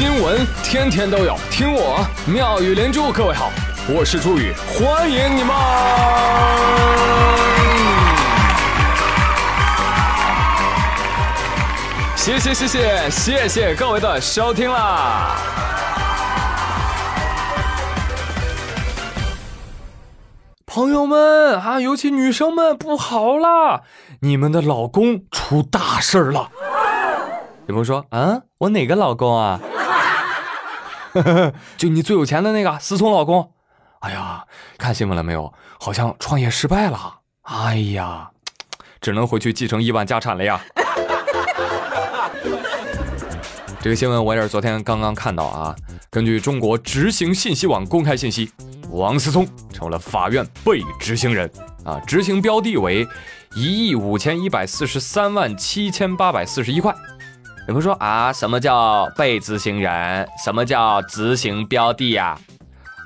新闻天天都有，听我妙语连珠。各位好，我是朱宇，欢迎你们！谢谢谢谢谢谢各位的收听啦！朋友们啊，尤其女生们不好啦，你们的老公出大事了。有朋友说，嗯，我哪个老公啊？就你最有钱的那个思聪老公。哎呀，看新闻了没有？好像创业失败了。哎呀，只能回去继承亿万家产了呀。这个新闻我也是昨天刚刚看到啊。根据中国执行信息网公开信息，王思聪成为了法院被执行人啊，执行标的为一亿五千一百四十三万七千八百四十一块。有人说啊，什么叫被执行人？什么叫执行标的呀？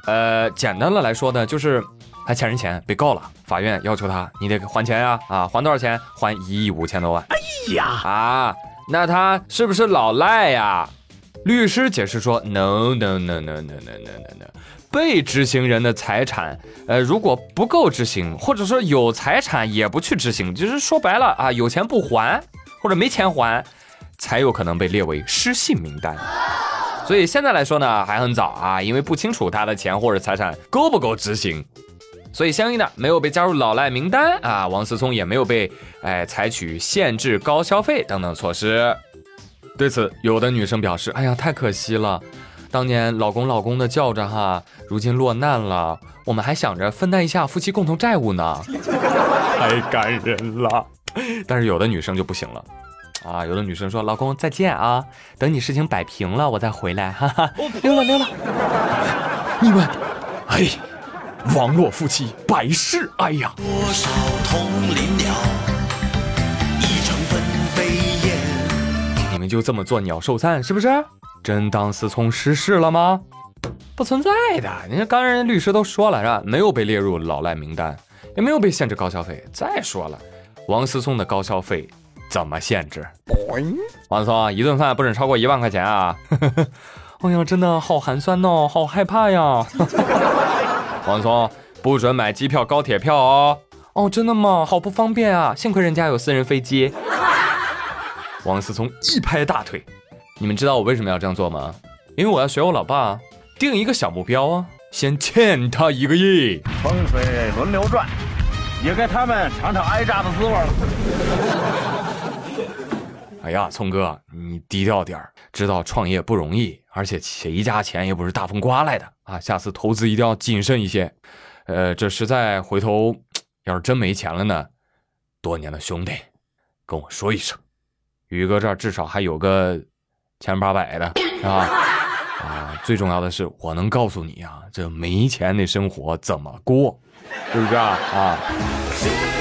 呃，简单的来说呢，就是他欠人钱被告了，法院要求他你得还钱呀啊，还多少钱？还一亿五千多万。哎呀啊，那他是不是老赖呀？律师解释说，no no no no no no no no，被执行人的财产，呃，如果不够执行，或者说有财产也不去执行，就是说白了啊，有钱不还或者没钱还。才有可能被列为失信名单，所以现在来说呢还很早啊，因为不清楚他的钱或者财产够不够执行，所以相应的没有被加入老赖名单啊，王思聪也没有被哎采取限制高消费等等措施。对此，有的女生表示：“哎呀，太可惜了，当年老公老公的叫着哈，如今落难了，我们还想着分担一下夫妻共同债务呢，太感人了。”但是有的女生就不行了。啊，有的女生说：“老公再见啊，等你事情摆平了，我再回来。”哈哈，溜了溜了。你们，哎，网络夫妻百事哀呀。多少同林鸟，一场纷飞燕。你们就这么做鸟兽散是不是？真当思聪失势了吗？不存在的。人家刚人家律师都说了是吧？没有被列入老赖名单，也没有被限制高消费。再说了，王思聪的高消费。怎么限制？王松，一顿饭不准超过一万块钱啊！哎呀，真的好寒酸哦，好害怕呀！王松，不准买机票、高铁票哦！哦，真的吗？好不方便啊！幸亏人家有私人飞机。王思聪一拍大腿，你们知道我为什么要这样做吗？因为我要学我老爸，定一个小目标啊，先欠他一个亿。风水轮流转，也该他们尝尝挨炸的滋味了。哎呀，聪哥，你低调点儿，知道创业不容易，而且谁家钱也不是大风刮来的啊！下次投资一定要谨慎一些。呃，这实在回头要是真没钱了呢，多年的兄弟跟我说一声，宇哥这儿至少还有个千八百的，是吧？啊，最重要的是我能告诉你啊，这没钱的生活怎么过，是不是啊？啊。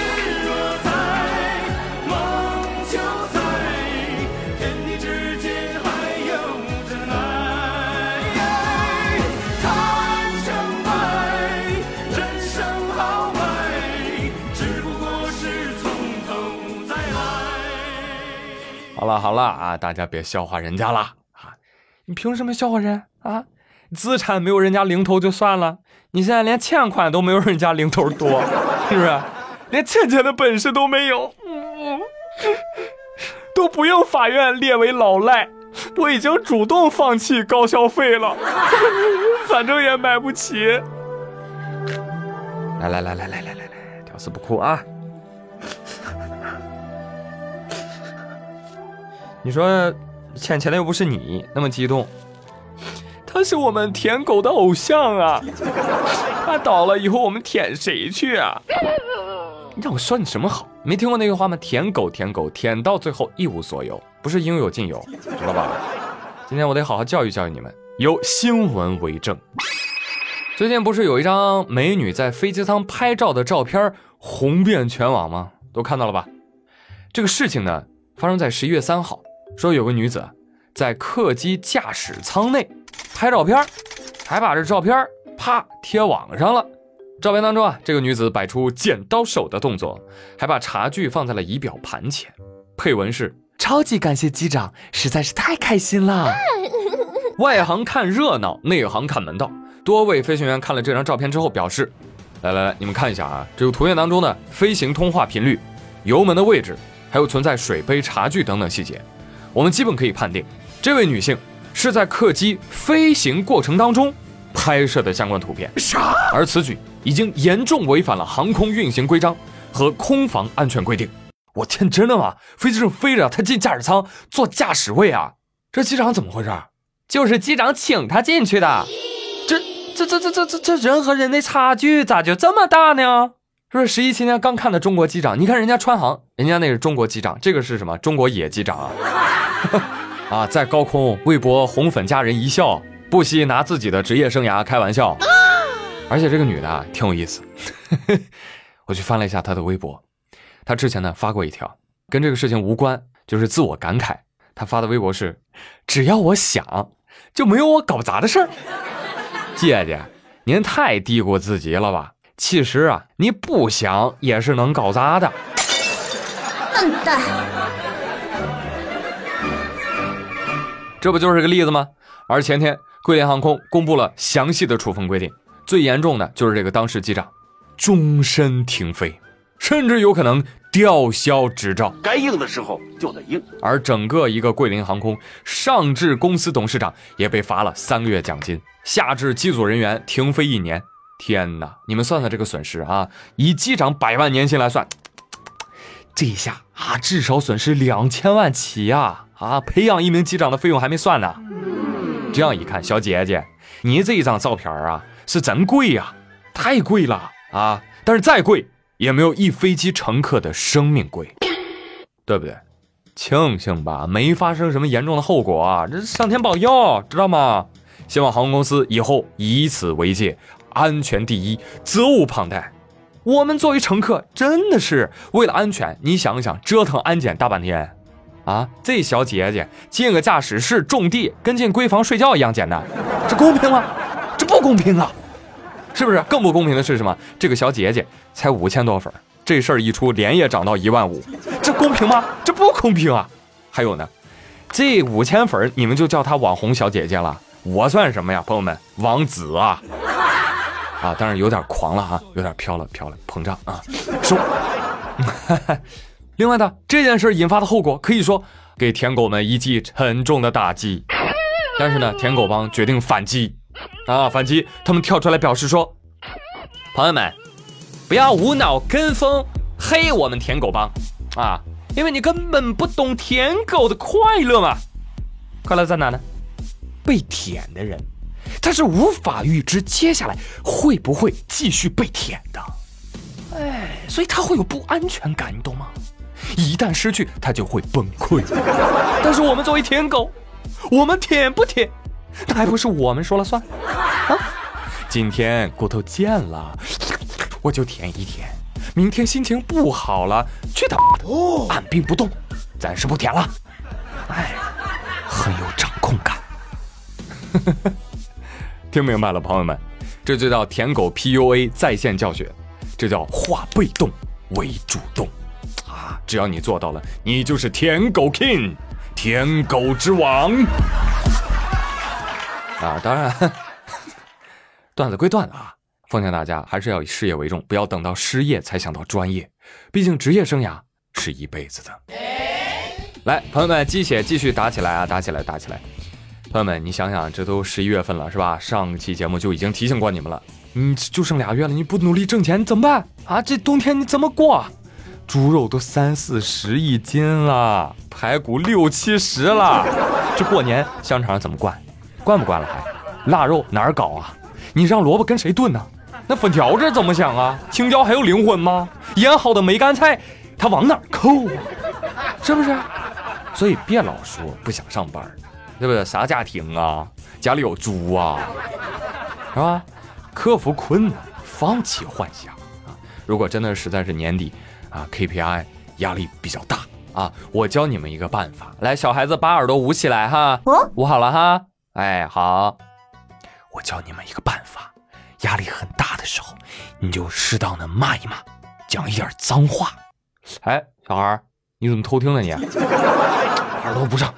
好了好了啊，大家别笑话人家了啊！你凭什么笑话人啊？资产没有人家零头就算了，你现在连欠款都没有人家零头多，是不是？连欠钱的本事都没有，都不用法院列为老赖，我已经主动放弃高消费了，反正也买不起。来来来来来来来来，屌丝不哭啊！你说欠钱的又不是你，那么激动。他是我们舔狗的偶像啊！他倒了以后，我们舔谁去啊？你让我说你什么好？没听过那句话吗？舔狗舔狗舔到最后一无所有，不是应有尽有，知道吧？今天我得好好教育教育你们。有新闻为证，最近不是有一张美女在飞机舱拍照的照片红遍全网吗？都看到了吧？这个事情呢，发生在十一月三号。说有个女子在客机驾驶舱内拍照片，还把这照片啪贴网上了。照片当中啊，这个女子摆出剪刀手的动作，还把茶具放在了仪表盘前，配文是：超级感谢机长，实在是太开心了。外行看热闹，内行看门道。多位飞行员看了这张照片之后表示：“来来来，你们看一下啊，这个图片当中的飞行通话频率、油门的位置，还有存在水杯、茶具等等细节，我们基本可以判定，这位女性是在客机飞行过程当中拍摄的相关图片。啥？而此举已经严重违反了航空运行规章和空防安全规定。我天，真的吗？飞机正飞着，他进驾驶舱坐驾驶位啊？这机长怎么回事？就是机长请他进去的。这这这这这这这人和人的差距咋就这么大呢？是不是十一期间刚看的中国机长？你看人家川航，人家那是中国机长，这个是什么？中国野机长啊！啊，在高空为博红粉佳人一笑，不惜拿自己的职业生涯开玩笑。而且这个女的啊，挺有意思。我去翻了一下她的微博，她之前呢发过一条跟这个事情无关，就是自我感慨。她发的微博是：只要我想，就没有我搞砸的事儿。姐姐，您太低估自己了吧？其实啊，你不想也是能搞砸的。笨蛋！这不就是个例子吗？而前天，桂林航空公布了详细的处分规定，最严重的就是这个当事机长，终身停飞，甚至有可能吊销执照。该硬的时候就得硬。而整个一个桂林航空上至公司董事长也被罚了三个月奖金，下至机组人员停飞一年。天哪，你们算算这个损失啊！以机长百万年薪来算，这一下啊，至少损失两千万起呀！啊，培养一名机长的费用还没算呢。这样一看，小姐姐，你这一张照片啊，是真贵呀，太贵了啊！但是再贵，也没有一飞机乘客的生命贵，对不对？庆幸吧，没发生什么严重的后果啊！这上天保佑，知道吗？希望航空公司以后以此为戒，安全第一，责无旁贷。我们作为乘客，真的是为了安全，你想想，折腾安检大半天，啊，这小姐姐进个驾驶室种地，跟进闺房睡觉一样简单，这公平吗？这不公平啊！是不是？更不公平的是什么？这个小姐姐才五千多粉，这事儿一出，连夜涨到一万五，这公平吗？这不公平啊！还有呢，这五千粉你们就叫她网红小姐姐了，我算什么呀，朋友们？王子啊！啊，当然有点狂了哈，有点飘了飘了，膨胀啊！收。另外呢，这件事引发的后果可以说给舔狗们一记沉重的打击。但是呢，舔狗帮决定反击啊！反击，他们跳出来表示说：“朋友们，不要无脑跟风黑我们舔狗帮啊，因为你根本不懂舔狗的快乐嘛。快乐在哪呢？被舔的人。”他是无法预知接下来会不会继续被舔的，哎，所以他会有不安全感，你懂吗？一旦失去，他就会崩溃。但是我们作为舔狗，我们舔不舔，那还不是我们说了算啊？今天骨头贱了，我就舔一舔；明天心情不好了，去他妈的，按兵不动，暂时不舔了。哎，很有掌控感。听明白了，朋友们，这就叫舔狗 PUA 在线教学，这叫化被动为主动啊！只要你做到了，你就是舔狗 King，舔狗之王啊！当然，段子归段子啊，奉劝大家还是要以事业为重，不要等到失业才想到专业，毕竟职业生涯是一辈子的。来，朋友们，鸡血继续打起来啊！打起来，打起来！朋友们，你想想，这都十一月份了，是吧？上期节目就已经提醒过你们了，你就剩俩月了，你不努力挣钱怎么办啊？这冬天你怎么过？猪肉都三四十一斤了，排骨六七十了，这过年香肠怎么灌？灌不灌了还？腊肉哪儿搞啊？你让萝卜跟谁炖呢？那粉条这怎么想啊？青椒还有灵魂吗？腌好的梅干菜，它往哪儿扣啊？是不是？所以别老说不想上班。对不对？啥家庭啊？家里有猪啊，是吧？克服困难，放弃幻想啊！如果真的实在是年底啊，KPI 压力比较大啊，我教你们一个办法。来，小孩子把耳朵捂起来哈，捂好了哈。哎，好，我教你们一个办法。压力很大的时候，你就适当的骂一骂，讲一点脏话。哎，小孩你怎么偷听呢你？耳朵不上。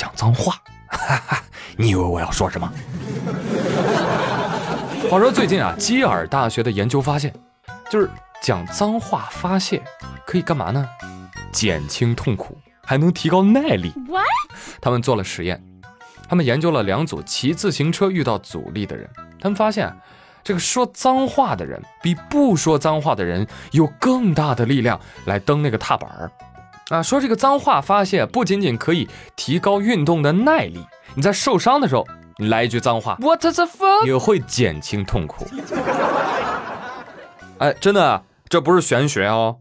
讲脏话，哈哈，你以为我要说什么？话说最近啊，基尔大学的研究发现，就是讲脏话发泄可以干嘛呢？减轻痛苦，还能提高耐力。What？他们做了实验，他们研究了两组骑自行车遇到阻力的人，他们发现啊，这个说脏话的人比不说脏话的人有更大的力量来蹬那个踏板儿。啊，说这个脏话发泄不仅仅可以提高运动的耐力，你在受伤的时候，你来一句脏话，What the fuck，也会减轻痛苦。哎，真的，这不是玄学哦，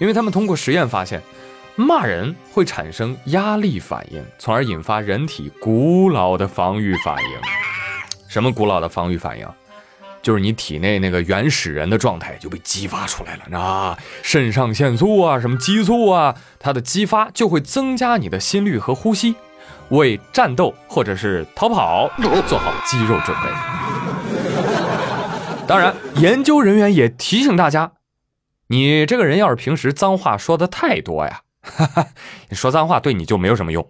因为他们通过实验发现，骂人会产生压力反应，从而引发人体古老的防御反应。什么古老的防御反应？就是你体内那个原始人的状态就被激发出来了，啊，肾上腺素啊，什么激素啊，它的激发就会增加你的心率和呼吸，为战斗或者是逃跑 做好肌肉准备。当然，研究人员也提醒大家，你这个人要是平时脏话说的太多呀，哈哈，你说脏话对你就没有什么用。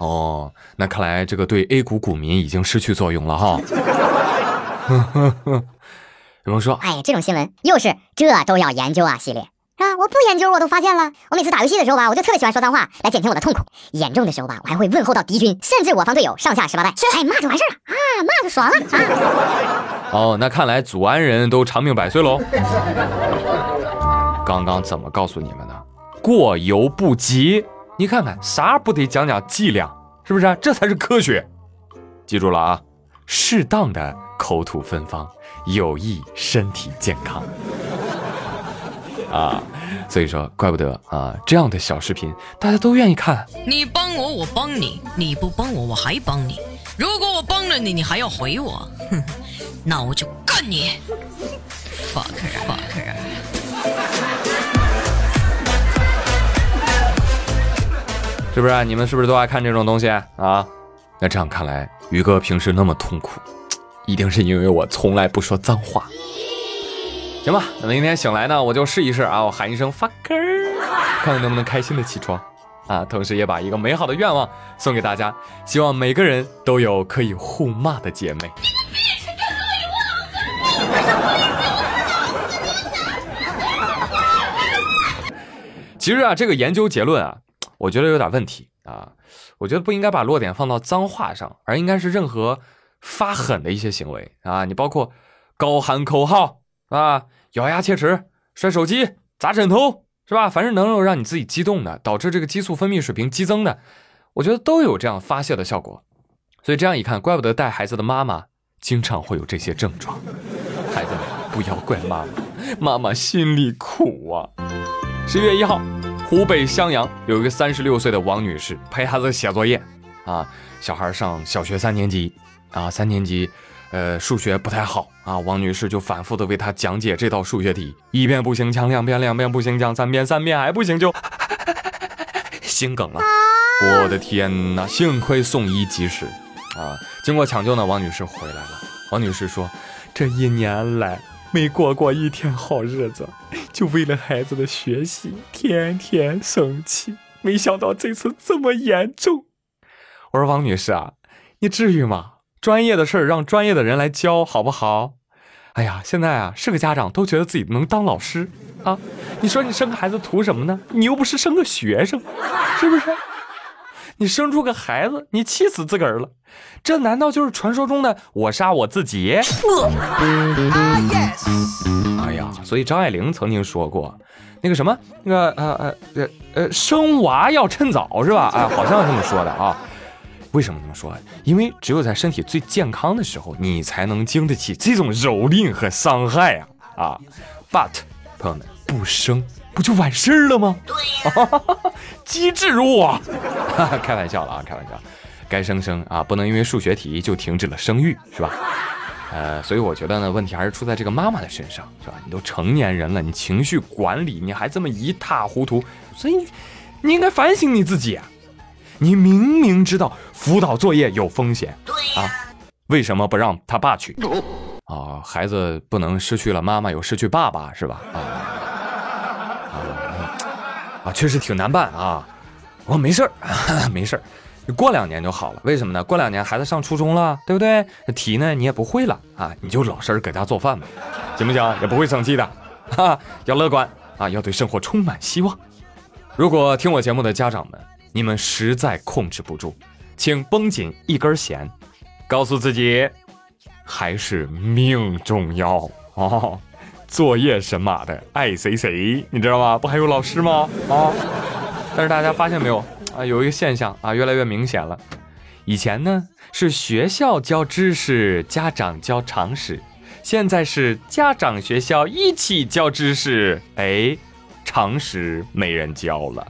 哦，那看来这个对 A 股股民已经失去作用了哈。有人说，哎，这种新闻又是这都要研究啊系列。是吧？我不研究我都发现了。我每次打游戏的时候吧，我就特别喜欢说脏话来减轻我的痛苦。严重的时候吧，我还会问候到敌军，甚至我方队友上下十八代。哎，骂就完事儿了啊，骂就爽了啊。哦，那看来祖安人都长命百岁喽。刚刚怎么告诉你们的？过犹不及。你看看，啥不得讲讲剂量，是不是？这才是科学。记住了啊，适当的口吐芬芳有益身体健康。啊，所以说，怪不得啊，这样的小视频大家都愿意看。你帮我，我帮你；你不帮我，我还帮你。如果我帮了你，你还要回我，哼，那我就干你！fucker fucker。是不是？你们是不是都爱看这种东西啊？那这样看来，于哥平时那么痛苦，一定是因为我从来不说脏话。行吧，那明天醒来呢，我就试一试啊，我喊一声 fucker，看看能不能开心的起床啊。同时也把一个美好的愿望送给大家，希望每个人都有可以互骂的姐妹。其实啊，这个研究结论啊，我觉得有点问题啊。我觉得不应该把落点放到脏话上，而应该是任何发狠的一些行为啊。你包括高喊口号啊、咬牙切齿、摔手机、砸枕头，是吧？凡是能够让你自己激动的，导致这个激素分泌水平激增的，我觉得都有这样发泄的效果。所以这样一看，怪不得带孩子的妈妈经常会有这些症状。孩子们，不要怪妈妈，妈妈心里苦啊。十一月一号，湖北襄阳有一个三十六岁的王女士陪孩子写作业，啊，小孩上小学三年级，啊，三年级，呃，数学不太好啊，王女士就反复的为他讲解这道数学题，一遍不行讲两遍，两遍不行讲三遍，三遍还不行就心梗了。我的天哪！幸亏送医及时，啊，经过抢救呢，王女士回来了。王女士说，这一年来。没过过一天好日子，就为了孩子的学习，天天生气。没想到这次这么严重。我说王女士啊，你至于吗？专业的事儿让专业的人来教，好不好？哎呀，现在啊，是个家长都觉得自己能当老师啊。你说你生个孩子图什么呢？你又不是生个学生，是不是？你生出个孩子，你气死自个儿了，这难道就是传说中的我杀我自己？哎呀，所以张爱玲曾经说过，那个什么，那个呃呃呃呃，生娃要趁早是吧？啊，好像这么说的啊。为什么这么说？因为只有在身体最健康的时候，你才能经得起这种蹂躏和伤害啊啊！But，朋友们，不生不就完事儿了吗？对呀，机智如我。开玩笑了啊，开玩笑。该生生啊，不能因为数学题就停止了生育，是吧？呃，所以我觉得呢，问题还是出在这个妈妈的身上，是吧？你都成年人了，你情绪管理你还这么一塌糊涂，所以你应该反省你自己啊！你明明知道辅导作业有风险，对啊，为什么不让他爸去？啊，孩子不能失去了妈妈，又失去爸爸，是吧？啊啊，确实挺难办啊！我没事儿，没事儿。过两年就好了。为什么呢？过两年孩子上初中了，对不对？题呢你也不会了啊，你就老实搁家做饭吧，行不行？也不会生气的，哈，要乐观啊，要对生活充满希望。如果听我节目的家长们，你们实在控制不住，请绷紧一根弦，告诉自己，还是命重要哦。作业神马的爱谁谁，你知道吗？不还有老师吗？啊！但是大家发现没有啊？有一个现象啊，越来越明显了。以前呢是学校教知识，家长教常识，现在是家长学校一起教知识，哎，常识没人教了，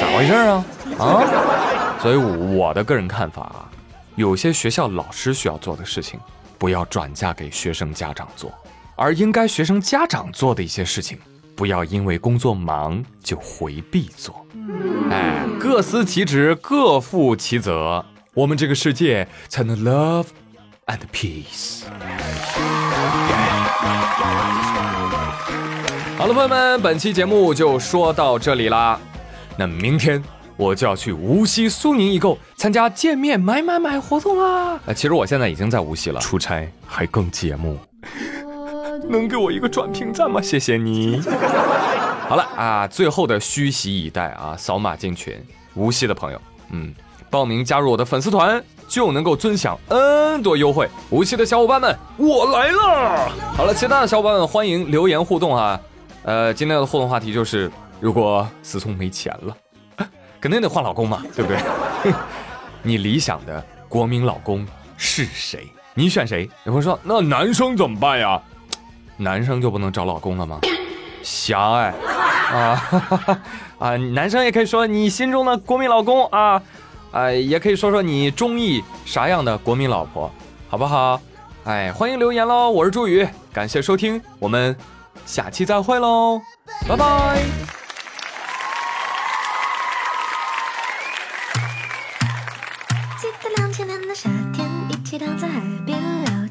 咋回事啊？啊！所以我的个人看法啊，有些学校老师需要做的事情，不要转嫁给学生家长做。而应该学生家长做的一些事情，不要因为工作忙就回避做。哎，各司其职，各负其责，我们这个世界才能 love and peace。好了，朋友们，本期节目就说到这里啦。那明天我就要去无锡苏宁易购参加见面买买买活动啦。呃，其实我现在已经在无锡了，出差还更节目。能给我一个转评赞吗？谢谢你。好了啊，最后的虚席以待啊，扫码进群，无锡的朋友，嗯，报名加入我的粉丝团就能够尊享 N 多优惠。无锡的小伙伴们，我来了。好了，其他的小伙伴们欢迎留言互动啊。呃，今天的互动话题就是，如果思聪没钱了，肯定得换老公嘛，对不对？你理想的国民老公是谁？你选谁？有朋友说，那男生怎么办呀？男生就不能找老公了吗？狭隘啊 啊！男生也可以说你心中的国民老公啊啊，也可以说说你中意啥样的国民老婆，好不好？哎，欢迎留言喽！我是朱宇，感谢收听，我们下期再会喽，拜拜。记得两千年的夏天，一起躺在海边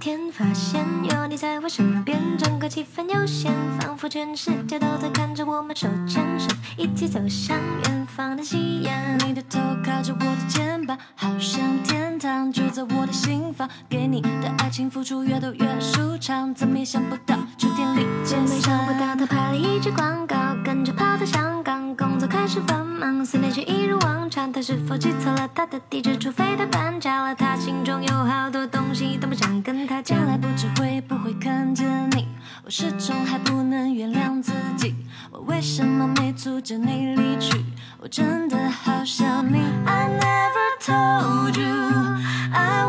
天，发现有你在我身边。整个气氛悠闲，仿佛全世界都在看着我们手牵手，一起走向远方的夕阳。你的头靠着我的肩膀，好像天堂就在我的心房。给你的爱情付出越多越舒畅，怎么也想不到秋天里见面。想不到他拍了一支广告，跟着跑到香港，工作开始繁忙，思念却一如往常。他是否记错了他的地址，除非他搬家了？他心中有好多东西都不想跟他他将来不知会不会看见你，我始终还不能原谅自己，我为什么没阻止你离去？我真的好想你。I never told you I